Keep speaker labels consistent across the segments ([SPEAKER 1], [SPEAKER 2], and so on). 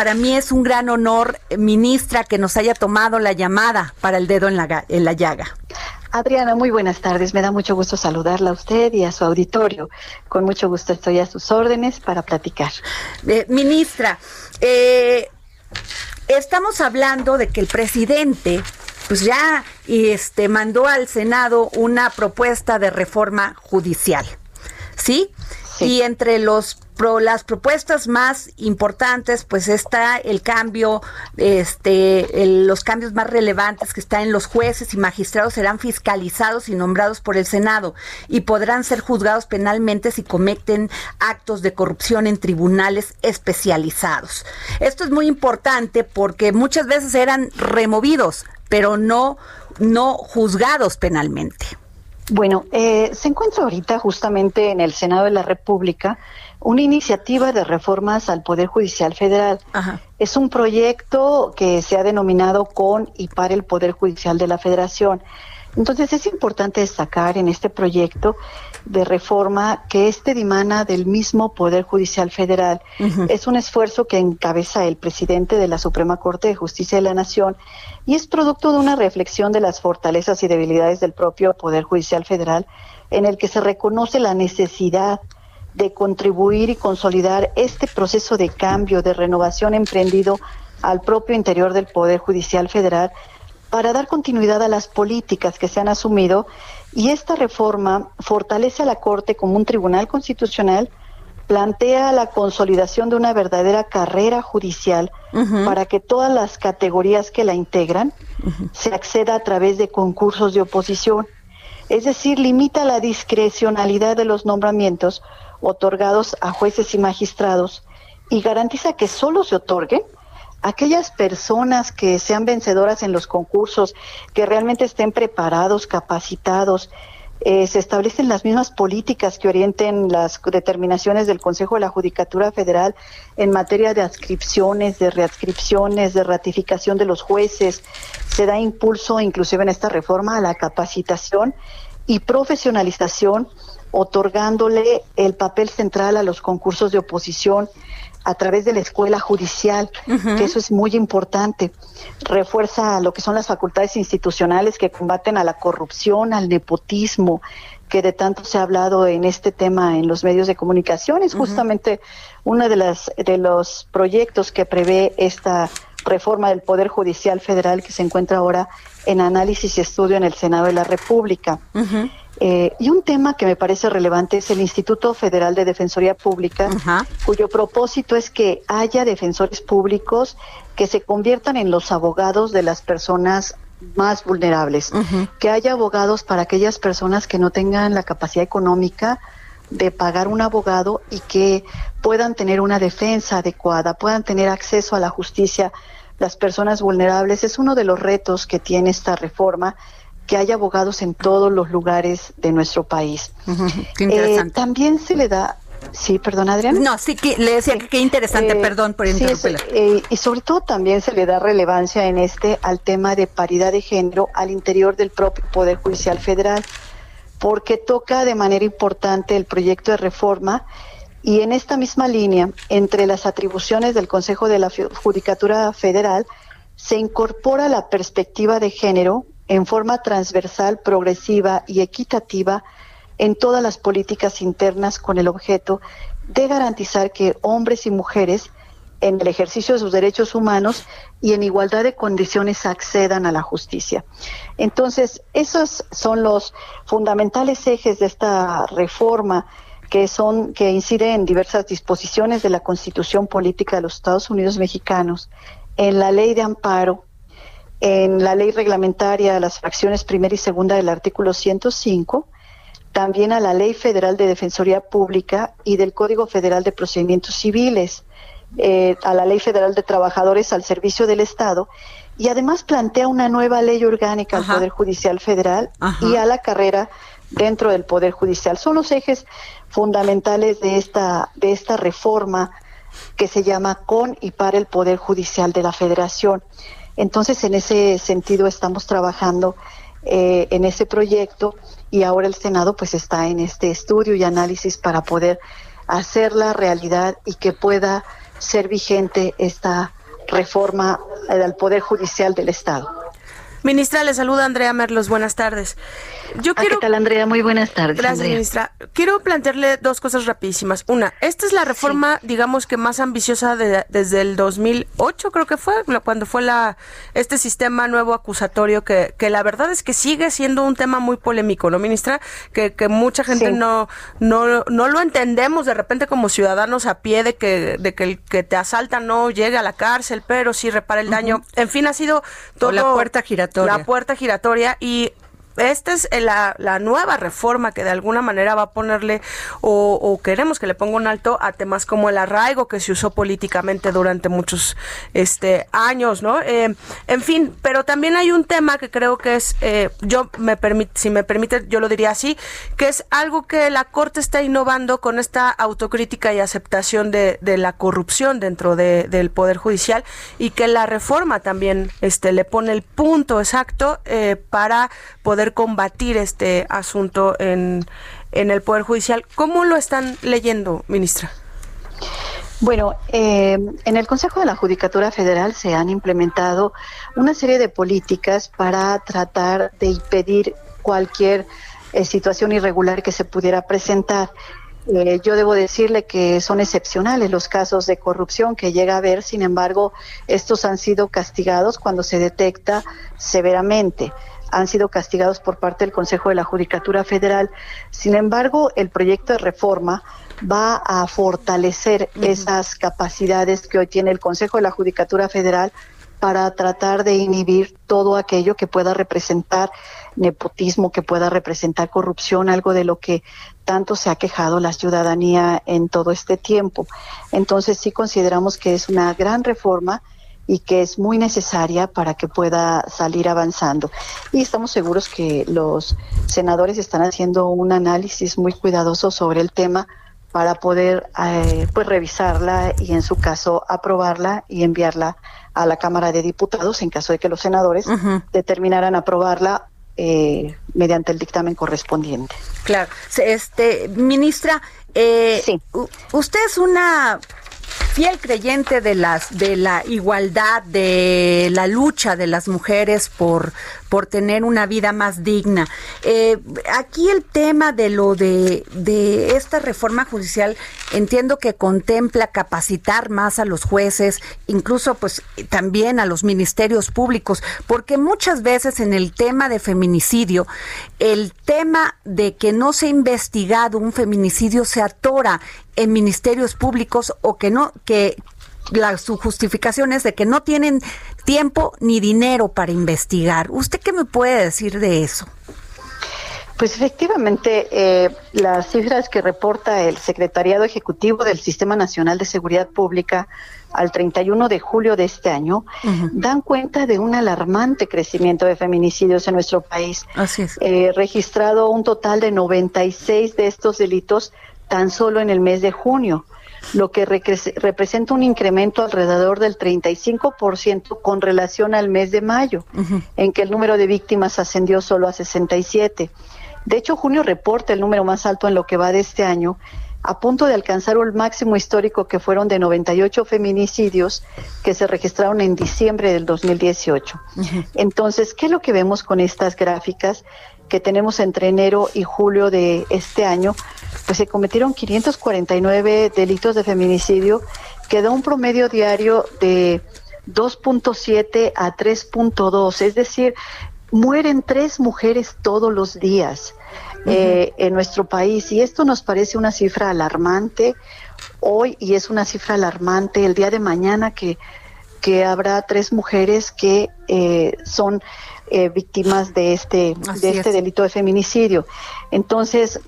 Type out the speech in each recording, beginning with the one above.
[SPEAKER 1] Para mí es un gran honor, ministra, que nos haya tomado la llamada para el dedo en la, en la llaga.
[SPEAKER 2] Adriana, muy buenas tardes. Me da mucho gusto saludarla a usted y a su auditorio. Con mucho gusto estoy a sus órdenes para platicar.
[SPEAKER 1] Eh, ministra, eh, estamos hablando de que el presidente pues ya este mandó al Senado una propuesta de reforma judicial. ¿Sí? Y entre los las propuestas más importantes, pues está el cambio, este, los cambios más relevantes que están en los jueces y magistrados serán fiscalizados y nombrados por el Senado y podrán ser juzgados penalmente si cometen actos de corrupción en tribunales especializados. Esto es muy importante porque muchas veces eran removidos, pero no, no juzgados penalmente.
[SPEAKER 2] Bueno, eh, se encuentra ahorita justamente en el Senado de la República una iniciativa de reformas al Poder Judicial Federal. Es un proyecto que se ha denominado con y para el Poder Judicial de la Federación. Entonces es importante destacar en este proyecto de reforma que este dimana del mismo Poder Judicial Federal. Es un esfuerzo que encabeza el presidente de la Suprema Corte de Justicia de la Nación y es producto de una reflexión de las fortalezas y debilidades del propio Poder Judicial Federal en el que se reconoce la necesidad de contribuir y consolidar este proceso de cambio, de renovación emprendido al propio interior del Poder Judicial Federal para dar continuidad a las políticas que se han asumido y esta reforma fortalece a la Corte como un tribunal constitucional, plantea la consolidación de una verdadera carrera judicial para que todas las categorías que la integran se acceda a través de concursos de oposición. Es decir, limita la discrecionalidad de los nombramientos otorgados a jueces y magistrados y garantiza que solo se otorguen aquellas personas que sean vencedoras en los concursos, que realmente estén preparados, capacitados, eh, se establecen las mismas políticas que orienten las determinaciones del Consejo de la Judicatura Federal en materia de adscripciones, de readscripciones, de ratificación de los jueces. Se da impulso, inclusive en esta reforma, a la capacitación y profesionalización otorgándole el papel central a los concursos de oposición a través de la escuela judicial, que eso es muy importante. Refuerza lo que son las facultades institucionales que combaten a la corrupción, al nepotismo, que de tanto se ha hablado en este tema en los medios de comunicación. Es justamente uno de, las, de los proyectos que prevé esta reforma del Poder Judicial Federal que se encuentra ahora en análisis y estudio en el Senado de la República. Eh, y un tema que me parece relevante es el Instituto Federal de Defensoría Pública, cuyo propósito es que haya defensores públicos que se conviertan en los abogados de las personas más vulnerables, que haya abogados para aquellas personas que no tengan la capacidad económica de pagar un abogado y que puedan tener una defensa adecuada, puedan tener acceso a la justicia las personas vulnerables. Es uno de los retos que tiene esta reforma que haya abogados en todos los lugares de nuestro país.
[SPEAKER 1] Eh,
[SPEAKER 2] también se le da Sí, perdón, Adrián.
[SPEAKER 1] No, sí que le decía que qué interesante, eh, perdón por interrumpirla.
[SPEAKER 2] Eh, y sobre todo también se le da relevancia en este al tema de paridad de género al interior del propio Poder Judicial Federal, porque toca de manera importante el proyecto de reforma y en esta misma línea, entre las atribuciones del Consejo de la Judicatura Federal, se incorpora la perspectiva de género en forma transversal, progresiva y equitativa en todas las políticas internas con el objeto de garantizar que hombres y mujeres en el ejercicio de sus derechos humanos y en igualdad de condiciones accedan a la justicia. Entonces, esos son los fundamentales ejes de esta reforma que son que incide en diversas disposiciones de la Constitución Política de los Estados Unidos Mexicanos, en la Ley de Amparo en la ley reglamentaria las fracciones primera y segunda del artículo 105, también a la Ley Federal de Defensoría Pública y del Código Federal de Procedimientos Civiles, eh, a la Ley Federal de Trabajadores al Servicio del Estado y además plantea una nueva ley orgánica al Poder Judicial Federal y a la carrera dentro del Poder Judicial. Son los ejes fundamentales de esta, de esta reforma que se llama con y para el Poder Judicial de la Federación. Entonces, en ese sentido estamos trabajando eh, en ese proyecto y ahora el Senado pues está en este estudio y análisis para poder hacer la realidad y que pueda ser vigente esta reforma al Poder Judicial del Estado.
[SPEAKER 3] Ministra, le saluda Andrea Merlos. Buenas tardes.
[SPEAKER 2] Yo quiero... ¿Qué tal, Andrea? Muy buenas tardes.
[SPEAKER 3] Gracias, ministra. Quiero plantearle dos cosas rapidísimas. Una, esta es la reforma, digamos que más ambiciosa desde el 2008, creo que fue, cuando fue la este sistema nuevo acusatorio, que, que la verdad es que sigue siendo un tema muy polémico, ¿no, ministra? Que, que mucha gente no, no, no lo entendemos de repente como ciudadanos a pie de que, de que el que te asalta no llegue a la cárcel, pero sí repara el daño. En fin, ha sido todo...
[SPEAKER 1] la puerta giratoria.
[SPEAKER 3] La puerta giratoria y esta es la, la, nueva reforma que de alguna manera va a ponerle o, queremos que le ponga un alto a temas como el arraigo que se usó políticamente durante muchos este años, ¿no? Eh, en fin, pero también hay un tema que creo que es, eh, yo me permite, si me permite, yo lo diría así, que es algo que la Corte está innovando con esta autocrítica y aceptación de, de la corrupción dentro de, del Poder Judicial y que la reforma también este, le pone el punto exacto eh, para poder combatir este asunto en, en el Poder Judicial. ¿Cómo lo están leyendo, ministra?
[SPEAKER 2] Bueno, eh, en el Consejo de la Judicatura Federal se han implementado una serie de políticas para tratar de impedir cualquier eh, situación irregular que se pudiera presentar. Eh, yo debo decirle que son excepcionales los casos de corrupción que llega a haber, sin embargo, estos han sido castigados cuando se detecta severamente han sido castigados por parte del Consejo de la Judicatura Federal. Sin embargo, el proyecto de reforma va a fortalecer esas capacidades que hoy tiene el Consejo de la Judicatura Federal para tratar de inhibir todo aquello que pueda representar nepotismo, que pueda representar corrupción, algo de lo que tanto se ha quejado la ciudadanía en todo este tiempo. Entonces sí consideramos que es una gran reforma y que es muy necesaria para que pueda salir avanzando. Y estamos seguros que los senadores están haciendo un análisis muy cuidadoso sobre el tema para poder eh, pues revisarla y en su caso aprobarla y enviarla a la Cámara de Diputados en caso de que los senadores determinaran aprobarla eh, mediante el dictamen correspondiente.
[SPEAKER 1] Claro, este ministra, eh, sí. usted es una fiel creyente de las de la igualdad, de la lucha de las mujeres por por tener una vida más digna. Eh, aquí el tema de lo de, de esta reforma judicial entiendo que contempla capacitar más a los jueces, incluso pues también a los ministerios públicos, porque muchas veces en el tema de feminicidio, el tema de que no se ha investigado un feminicidio se atora en ministerios públicos o que no, que la, su justificación es de que no tienen tiempo ni dinero para investigar. ¿Usted qué me puede decir de eso?
[SPEAKER 2] Pues efectivamente, eh, las cifras que reporta el Secretariado Ejecutivo del Sistema Nacional de Seguridad Pública al 31 de julio de este año dan cuenta de un alarmante crecimiento de feminicidios en nuestro país.
[SPEAKER 1] Así es.
[SPEAKER 2] Eh, registrado un total de 96 de estos delitos tan solo en el mes de junio lo que representa un incremento alrededor del 35% con relación al mes de mayo, en que el número de víctimas ascendió solo a 67. De hecho, junio reporta el número más alto en lo que va de este año, a punto de alcanzar un máximo histórico que fueron de 98 feminicidios que se registraron en diciembre del 2018. Entonces, ¿qué es lo que vemos con estas gráficas? que tenemos entre enero y julio de este año, pues se cometieron 549 delitos de feminicidio, que da un promedio diario de 2.7 a 3.2, es decir, mueren tres mujeres todos los días eh, en nuestro país. Y esto nos parece una cifra alarmante. Hoy y es una cifra alarmante el día de mañana que, que habrá tres mujeres que eh, son eh, víctimas de este, de este delito de feminicidio. Entonces,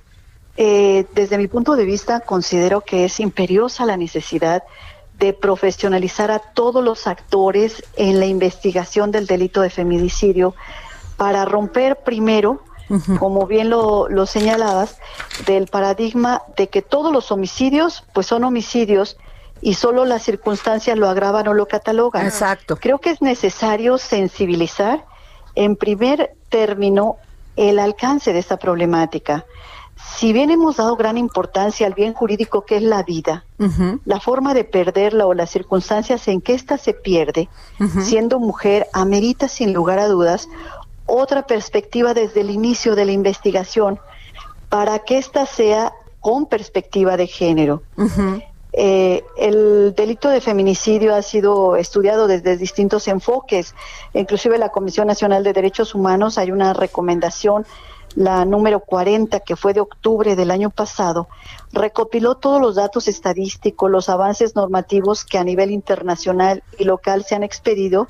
[SPEAKER 2] eh, desde mi punto de vista, considero que es imperiosa la necesidad de profesionalizar a todos los actores en la investigación del delito de feminicidio para romper primero, como bien lo, lo señalabas, del paradigma de que todos los homicidios pues son homicidios y solo las circunstancias lo agravan o lo catalogan.
[SPEAKER 1] Exacto.
[SPEAKER 2] Creo que es necesario sensibilizar en primer término el alcance de esta problemática. Si bien hemos dado gran importancia al bien jurídico que es la vida, la forma de perderla o las circunstancias en que ésta se pierde, siendo mujer, amerita sin lugar a dudas otra perspectiva desde el inicio de la investigación para que ésta sea con perspectiva de género. Eh, el delito de feminicidio ha sido estudiado desde distintos enfoques, inclusive la Comisión Nacional de Derechos Humanos hay una recomendación, la número 40, que fue de octubre del año pasado, recopiló todos los datos estadísticos, los avances normativos que a nivel internacional y local se han expedido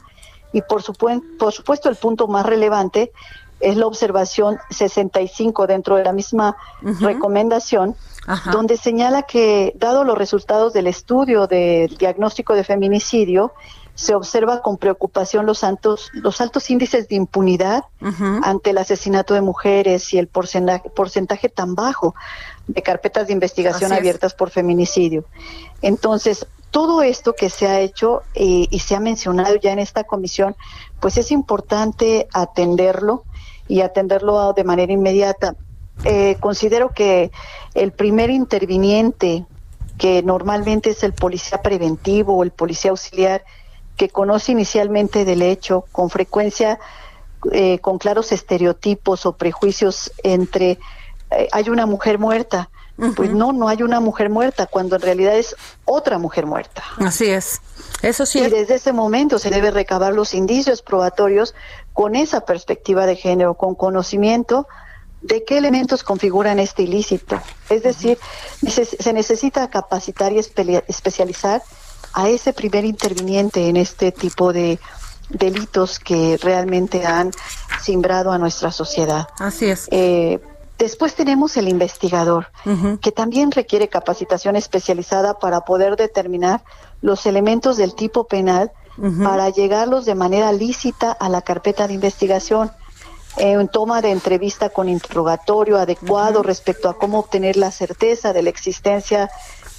[SPEAKER 2] y por, por supuesto el punto más relevante es la observación 65 dentro de la misma recomendación, donde señala que, dado los resultados del estudio de diagnóstico de feminicidio, se observa con preocupación los altos, los altos índices de impunidad ante el asesinato de mujeres y el porcentaje, porcentaje tan bajo de carpetas de investigación abiertas por feminicidio. Entonces, todo esto que se ha hecho eh, y se ha mencionado ya en esta comisión, pues es importante atenderlo y atenderlo de manera inmediata. Eh, considero que el primer interviniente, que normalmente es el policía preventivo o el policía auxiliar, que conoce inicialmente del hecho, con frecuencia eh, con claros estereotipos o prejuicios entre hay una mujer muerta, pues no, no hay una mujer muerta, cuando en realidad es otra mujer muerta.
[SPEAKER 1] Así es. Eso sí.
[SPEAKER 2] Y desde ese momento se debe recabar los indicios probatorios con esa perspectiva de género, con conocimiento de qué elementos configuran este ilícito. Es decir, se necesita capacitar y especializar a ese primer interviniente en este tipo de delitos que realmente han simbrado a nuestra sociedad.
[SPEAKER 1] Así es.
[SPEAKER 2] Eh, Después tenemos el investigador, que también requiere capacitación especializada para poder determinar los elementos del tipo penal para llegarlos de manera lícita a la carpeta de investigación. En toma de entrevista con interrogatorio adecuado respecto a cómo obtener la certeza de la existencia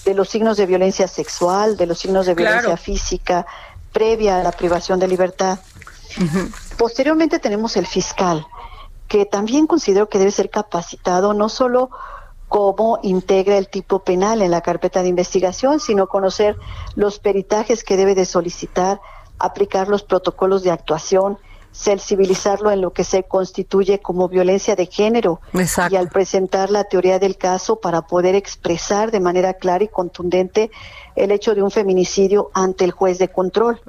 [SPEAKER 2] de los signos de violencia sexual, de los signos de violencia física previa a la privación de libertad. Posteriormente tenemos el fiscal, que también considero que debe ser capacitado no solo cómo integra el tipo penal en la carpeta de investigación, sino conocer los peritajes que debe de solicitar, aplicar los protocolos de actuación, sensibilizarlo en lo que se constituye como violencia de género y al presentar la teoría del caso para poder expresar de manera clara y contundente el hecho de un feminicidio ante el juez de control.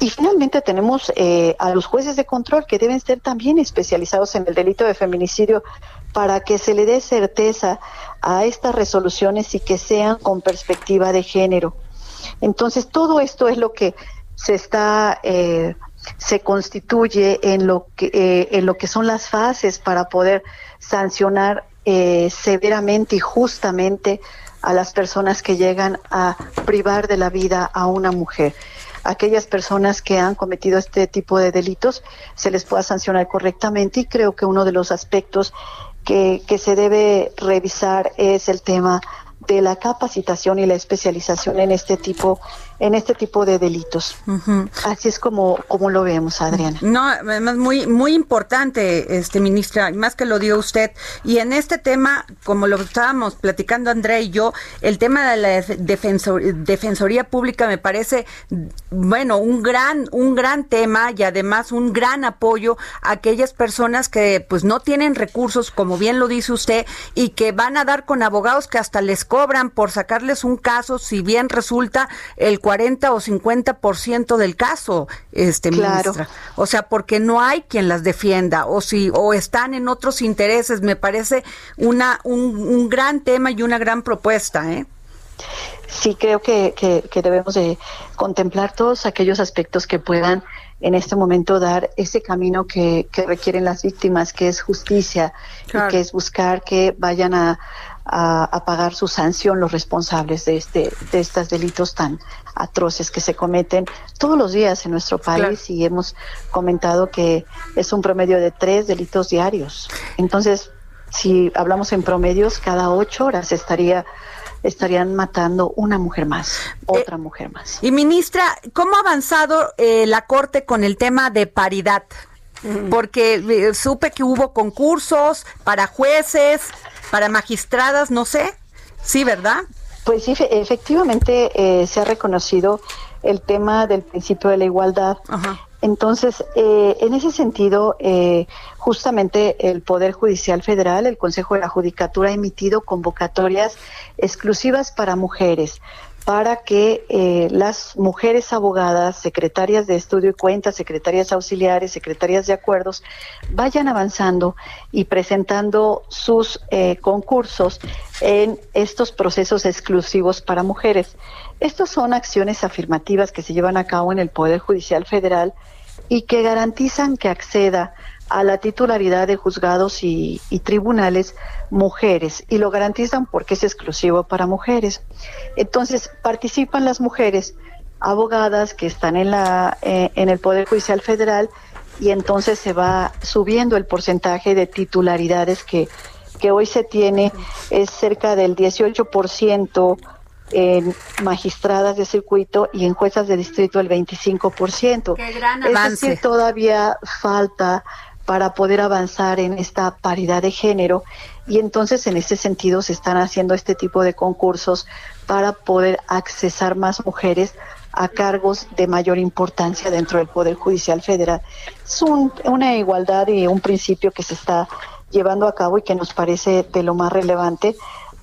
[SPEAKER 2] Y finalmente tenemos eh, a los jueces de control que deben ser también especializados en el delito de feminicidio para que se le dé certeza a estas resoluciones y que sean con perspectiva de género. Entonces, todo esto es lo que se está, eh, se constituye en lo que, eh, en lo que son las fases para poder sancionar severamente y justamente a las personas que llegan a privar de la vida a una mujer. Aquellas personas que han cometido este tipo de delitos se les pueda sancionar correctamente y creo que uno de los aspectos que, que se debe revisar es el tema de la capacitación y la especialización en este tipo en este tipo de delitos. Así es como, como lo vemos, Adriana.
[SPEAKER 1] No, además muy, muy importante, este ministra, más que lo dio usted. Y en este tema, como lo estábamos platicando Andrea y yo, el tema de la defensoría pública me parece, bueno, un gran, un gran tema y además un gran apoyo a aquellas personas que pues no tienen recursos, como bien lo dice usted, y que van a dar con abogados que hasta les cobran por sacarles un caso, si bien resulta el 40 o 50% del caso, este ministra. O sea, porque no hay quien las defienda o si o están en otros intereses, me parece una un, gran tema y una gran propuesta, ¿eh?
[SPEAKER 2] Sí, creo que, que, debemos de contemplar todos aquellos aspectos que puedan en este momento dar ese camino que, requieren las víctimas, que es justicia y que es buscar que vayan a, a, pagar su sanción los responsables de este de estos delitos tan atroces que se cometen todos los días en nuestro país y hemos comentado que es un promedio de tres delitos diarios. Entonces, si hablamos en promedios, cada ocho horas estaría estarían matando una mujer más, otra eh, mujer más.
[SPEAKER 1] Y ministra, ¿cómo ha avanzado eh, la Corte con el tema de paridad? Porque eh, supe que hubo concursos para jueces, para magistradas, no sé. Sí, ¿verdad?
[SPEAKER 2] Pues sí, efectivamente eh, se ha reconocido el tema del principio de la igualdad. Entonces, eh, en ese sentido, eh, justamente el Poder Judicial Federal, el Consejo de la Judicatura, ha emitido convocatorias exclusivas para mujeres para que eh, las mujeres abogadas, secretarias de estudio y cuentas, secretarias auxiliares, secretarias de acuerdos, vayan avanzando y presentando sus eh, concursos en estos procesos exclusivos para mujeres. Estas son acciones afirmativas que se llevan a cabo en el Poder Judicial Federal y que garantizan que acceda a la titularidad de juzgados y, tribunales mujeres y lo garantizan porque es exclusivo para mujeres. Entonces participan las mujeres abogadas que están en la eh, en el Poder Judicial Federal y entonces se va subiendo el porcentaje de titularidades que que hoy se tiene es cerca del 18% en magistradas de circuito y en juezas de distrito el 25%.
[SPEAKER 1] Qué gran avance.
[SPEAKER 2] Es decir, todavía falta para poder avanzar en esta paridad de género y entonces en ese sentido se están haciendo este tipo de concursos para poder accesar más mujeres a cargos de mayor importancia dentro del Poder Judicial Federal. Es una igualdad y un principio que se está llevando a cabo y que nos parece de lo más relevante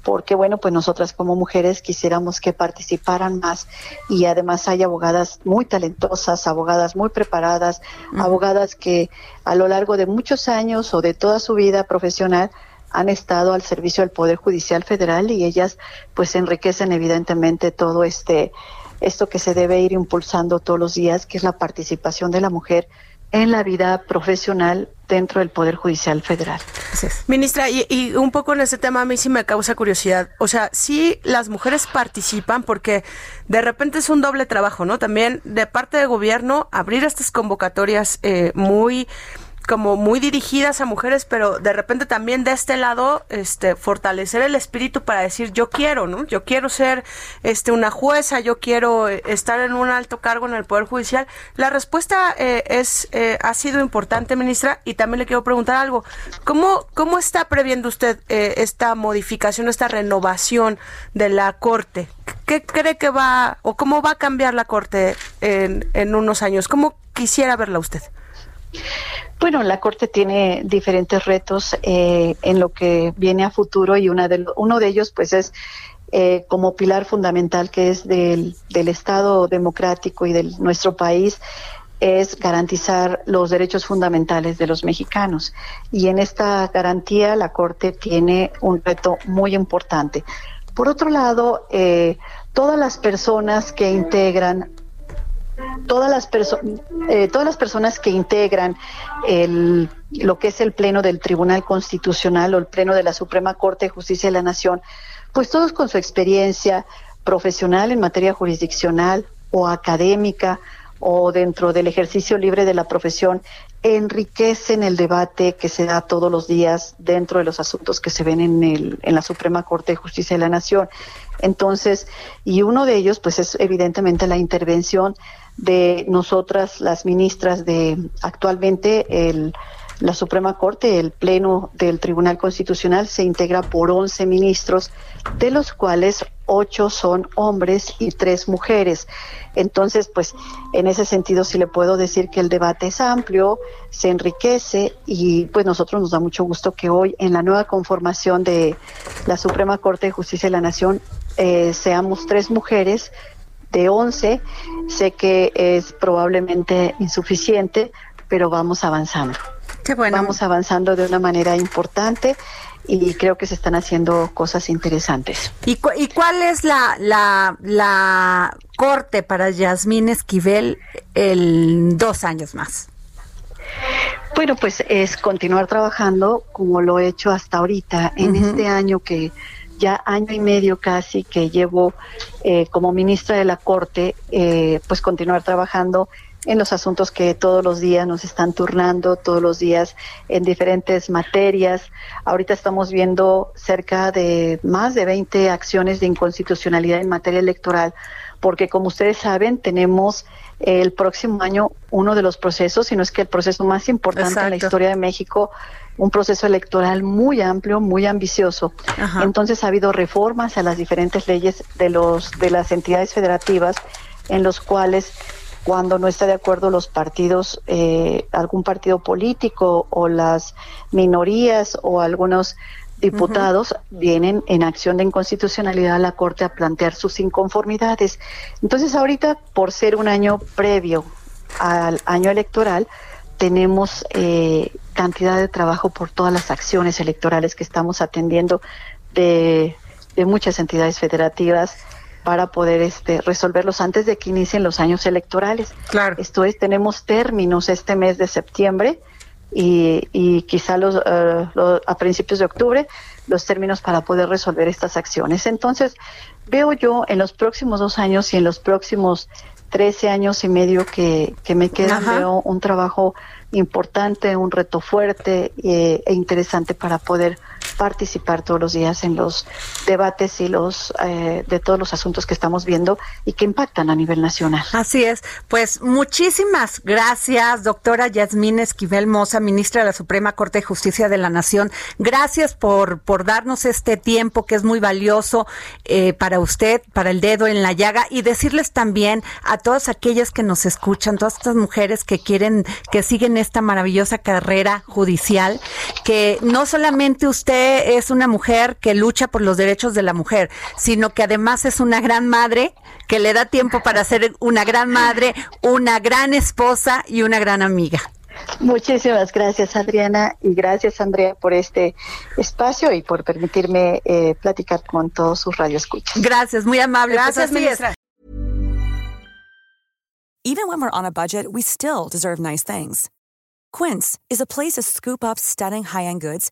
[SPEAKER 2] porque bueno, pues nosotras como mujeres quisiéramos que participaran más y además hay abogadas muy talentosas, abogadas muy preparadas, abogadas que a lo largo de muchos años o de toda su vida profesional han estado al servicio del Poder Judicial Federal y ellas pues enriquecen evidentemente todo este esto que se debe ir impulsando todos los días, que es la participación de la mujer en la vida profesional dentro del Poder Judicial Federal.
[SPEAKER 3] Ministra, y, un poco en ese tema a mí sí me causa curiosidad. O sea, sí las mujeres participan porque de repente es un doble trabajo, ¿no? También de parte del gobierno abrir estas convocatorias eh, muy como muy dirigidas a mujeres, pero de repente también de este lado, este, fortalecer el espíritu para decir yo quiero, ¿no? Yo quiero ser, este, una jueza, yo quiero eh, estar en un alto cargo en el poder judicial. La respuesta eh, es eh, ha sido importante, ministra, y también le quiero preguntar algo. ¿Cómo cómo está previendo usted esta modificación, esta renovación de la corte? ¿Qué cree que va o cómo va a cambiar la corte en, en unos años? ¿Cómo quisiera verla usted?
[SPEAKER 2] Bueno, la Corte tiene diferentes retos eh, en lo que viene a futuro y una de uno de ellos pues es eh, como pilar fundamental que es del, del Estado democrático y de nuestro país es garantizar los derechos fundamentales de los mexicanos. Y en esta garantía la Corte tiene un reto muy importante. Por otro lado, eh, todas las personas que integran todas las, eh, todas las personas que integran el, lo que es el Pleno del Tribunal Constitucional o el Pleno de la Suprema Corte de Justicia de la Nación, pues todos con su experiencia profesional en materia jurisdiccional o académica o dentro del ejercicio libre de la profesión, enriquecen el debate que se da todos los días dentro de los asuntos que se ven en, el, en la Suprema Corte de Justicia de la Nación. Entonces, y uno de ellos, pues es evidentemente la intervención de nosotras, las ministras de actualmente el, la Suprema Corte, el Pleno del Tribunal Constitucional se integra por 11 ministros, de los cuales ocho son hombres y tres mujeres. Entonces, pues en ese sentido sí le puedo decir que el debate es amplio, se enriquece y pues nosotros nos da mucho gusto que hoy en la nueva conformación de la Suprema Corte de Justicia de la Nación eh, seamos tres mujeres de 11. Sé que es probablemente insuficiente, pero vamos avanzando. Vamos avanzando de una manera importante y creo que se están haciendo cosas interesantes.
[SPEAKER 1] ¿Y, y cuál es la, la, la corte para Yasmín Esquivel el dos años más?
[SPEAKER 2] Bueno, pues es continuar trabajando como lo he hecho hasta ahorita, en este año que ya año y medio casi que llevo eh, como ministra de la Corte, eh, pues continuar trabajando en los asuntos que todos los días nos están turnando, todos los días en diferentes materias. Ahorita estamos viendo cerca de más de 20 acciones de inconstitucionalidad en materia electoral, porque como ustedes saben, tenemos el próximo año uno de los procesos, si no es que el proceso más importante en la historia de México, un proceso electoral muy amplio, muy ambicioso. Entonces ha habido reformas a las diferentes leyes de los de las entidades federativas en los cuales cuando no está de acuerdo los partidos, eh, algún partido político o las minorías o algunos diputados vienen en acción de inconstitucionalidad a la Corte a plantear sus inconformidades. Entonces ahorita, por ser un año previo al año electoral, tenemos eh, cantidad de trabajo por todas las acciones electorales que estamos atendiendo de, de muchas entidades federativas para poder este, resolverlos antes de que inicien los años electorales.
[SPEAKER 1] Claro.
[SPEAKER 2] Esto es, tenemos términos este mes de septiembre y, y quizá los, eh, a principios de octubre los términos para poder resolver estas acciones. Entonces, veo yo en los próximos dos años y en los próximos 13 años y medio que, que me quedan, veo un trabajo importante, un reto fuerte eh, e interesante para poder participar todos los días en los debates y los eh, de todos los asuntos que estamos viendo y que impactan a nivel nacional.
[SPEAKER 1] Así es. Pues muchísimas gracias, doctora Yasmín Esquivel Moza, ministra de la Suprema Corte de Justicia de la Nación. Gracias por, por darnos este tiempo que es muy valioso eh, para usted, para el dedo en la llaga y decirles también a todas aquellas que nos escuchan, todas estas mujeres que quieren, que siguen esta maravillosa carrera judicial, que no solamente usted es una mujer que lucha por los derechos de la mujer, sino que además es una gran madre que le da tiempo para ser una gran madre, una gran esposa y una gran amiga.
[SPEAKER 2] Muchísimas gracias, Adriana, y gracias, Andrea, por este espacio y por permitirme eh, platicar con todos sus radioescuchas.
[SPEAKER 1] Gracias, muy amable.
[SPEAKER 3] Pues gracias, ministra.
[SPEAKER 4] Even when we're on a budget, we still deserve nice things. Quince is a place to scoop up stunning high-end goods